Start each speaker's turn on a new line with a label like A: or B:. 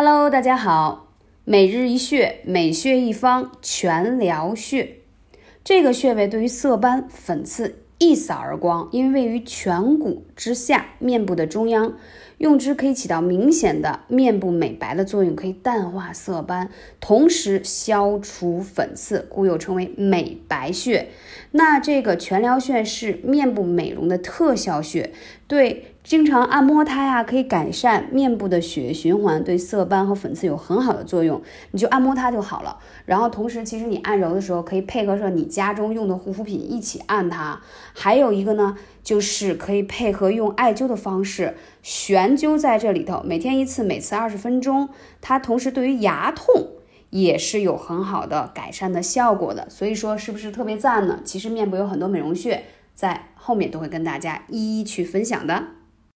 A: Hello，大家好。每日一穴，每穴一方，全疗穴。这个穴位对于色斑、粉刺一扫而光，因为位于颧骨之下，面部的中央。用之可以起到明显的面部美白的作用，可以淡化色斑，同时消除粉刺，故又称为美白穴。那这个全疗穴是面部美容的特效穴，对经常按摩它呀，可以改善面部的血液循环，对色斑和粉刺有很好的作用。你就按摩它就好了。然后同时，其实你按揉的时候可以配合着你家中用的护肤品一起按它。还有一个呢，就是可以配合用艾灸的方式悬。灸在这里头，每天一次，每次二十分钟。它同时对于牙痛也是有很好的改善的效果的。所以说，是不是特别赞呢？其实面部有很多美容穴，在后面都会跟大家一一去分享的。